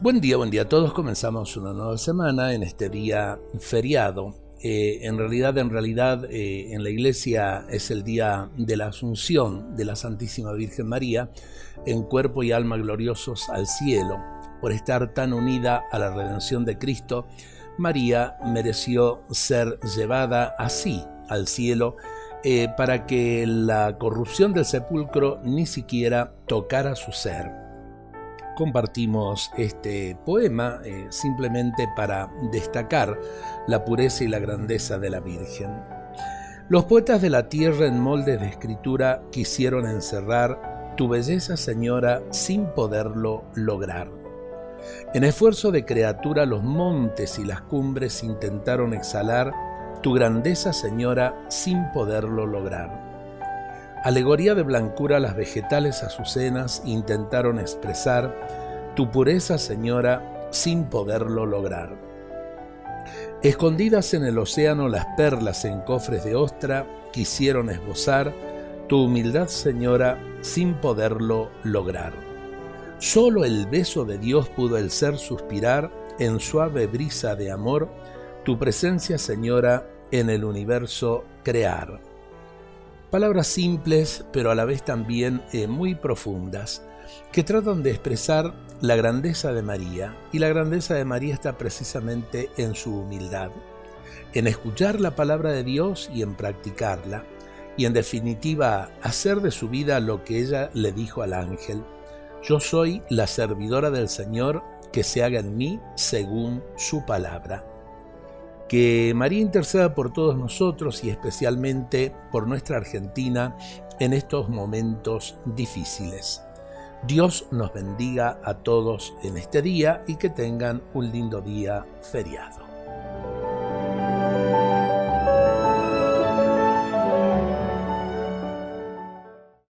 Buen día, buen día a todos. Comenzamos una nueva semana en este día feriado. Eh, en realidad, en realidad, eh, en la iglesia es el día de la Asunción de la Santísima Virgen María en cuerpo y alma gloriosos al cielo. Por estar tan unida a la redención de Cristo, María mereció ser llevada así al cielo eh, para que la corrupción del sepulcro ni siquiera tocara su ser compartimos este poema eh, simplemente para destacar la pureza y la grandeza de la Virgen. Los poetas de la tierra en moldes de escritura quisieron encerrar tu belleza, Señora, sin poderlo lograr. En esfuerzo de criatura los montes y las cumbres intentaron exhalar tu grandeza, Señora, sin poderlo lograr. Alegoría de blancura, las vegetales azucenas intentaron expresar tu pureza, Señora, sin poderlo lograr. Escondidas en el océano las perlas en cofres de ostra quisieron esbozar tu humildad, Señora, sin poderlo lograr. Solo el beso de Dios pudo el ser suspirar en suave brisa de amor, tu presencia, Señora, en el universo crear. Palabras simples, pero a la vez también eh, muy profundas, que tratan de expresar la grandeza de María, y la grandeza de María está precisamente en su humildad, en escuchar la palabra de Dios y en practicarla, y en definitiva hacer de su vida lo que ella le dijo al ángel, yo soy la servidora del Señor, que se haga en mí según su palabra. Que María interceda por todos nosotros y especialmente por nuestra Argentina en estos momentos difíciles. Dios nos bendiga a todos en este día y que tengan un lindo día feriado.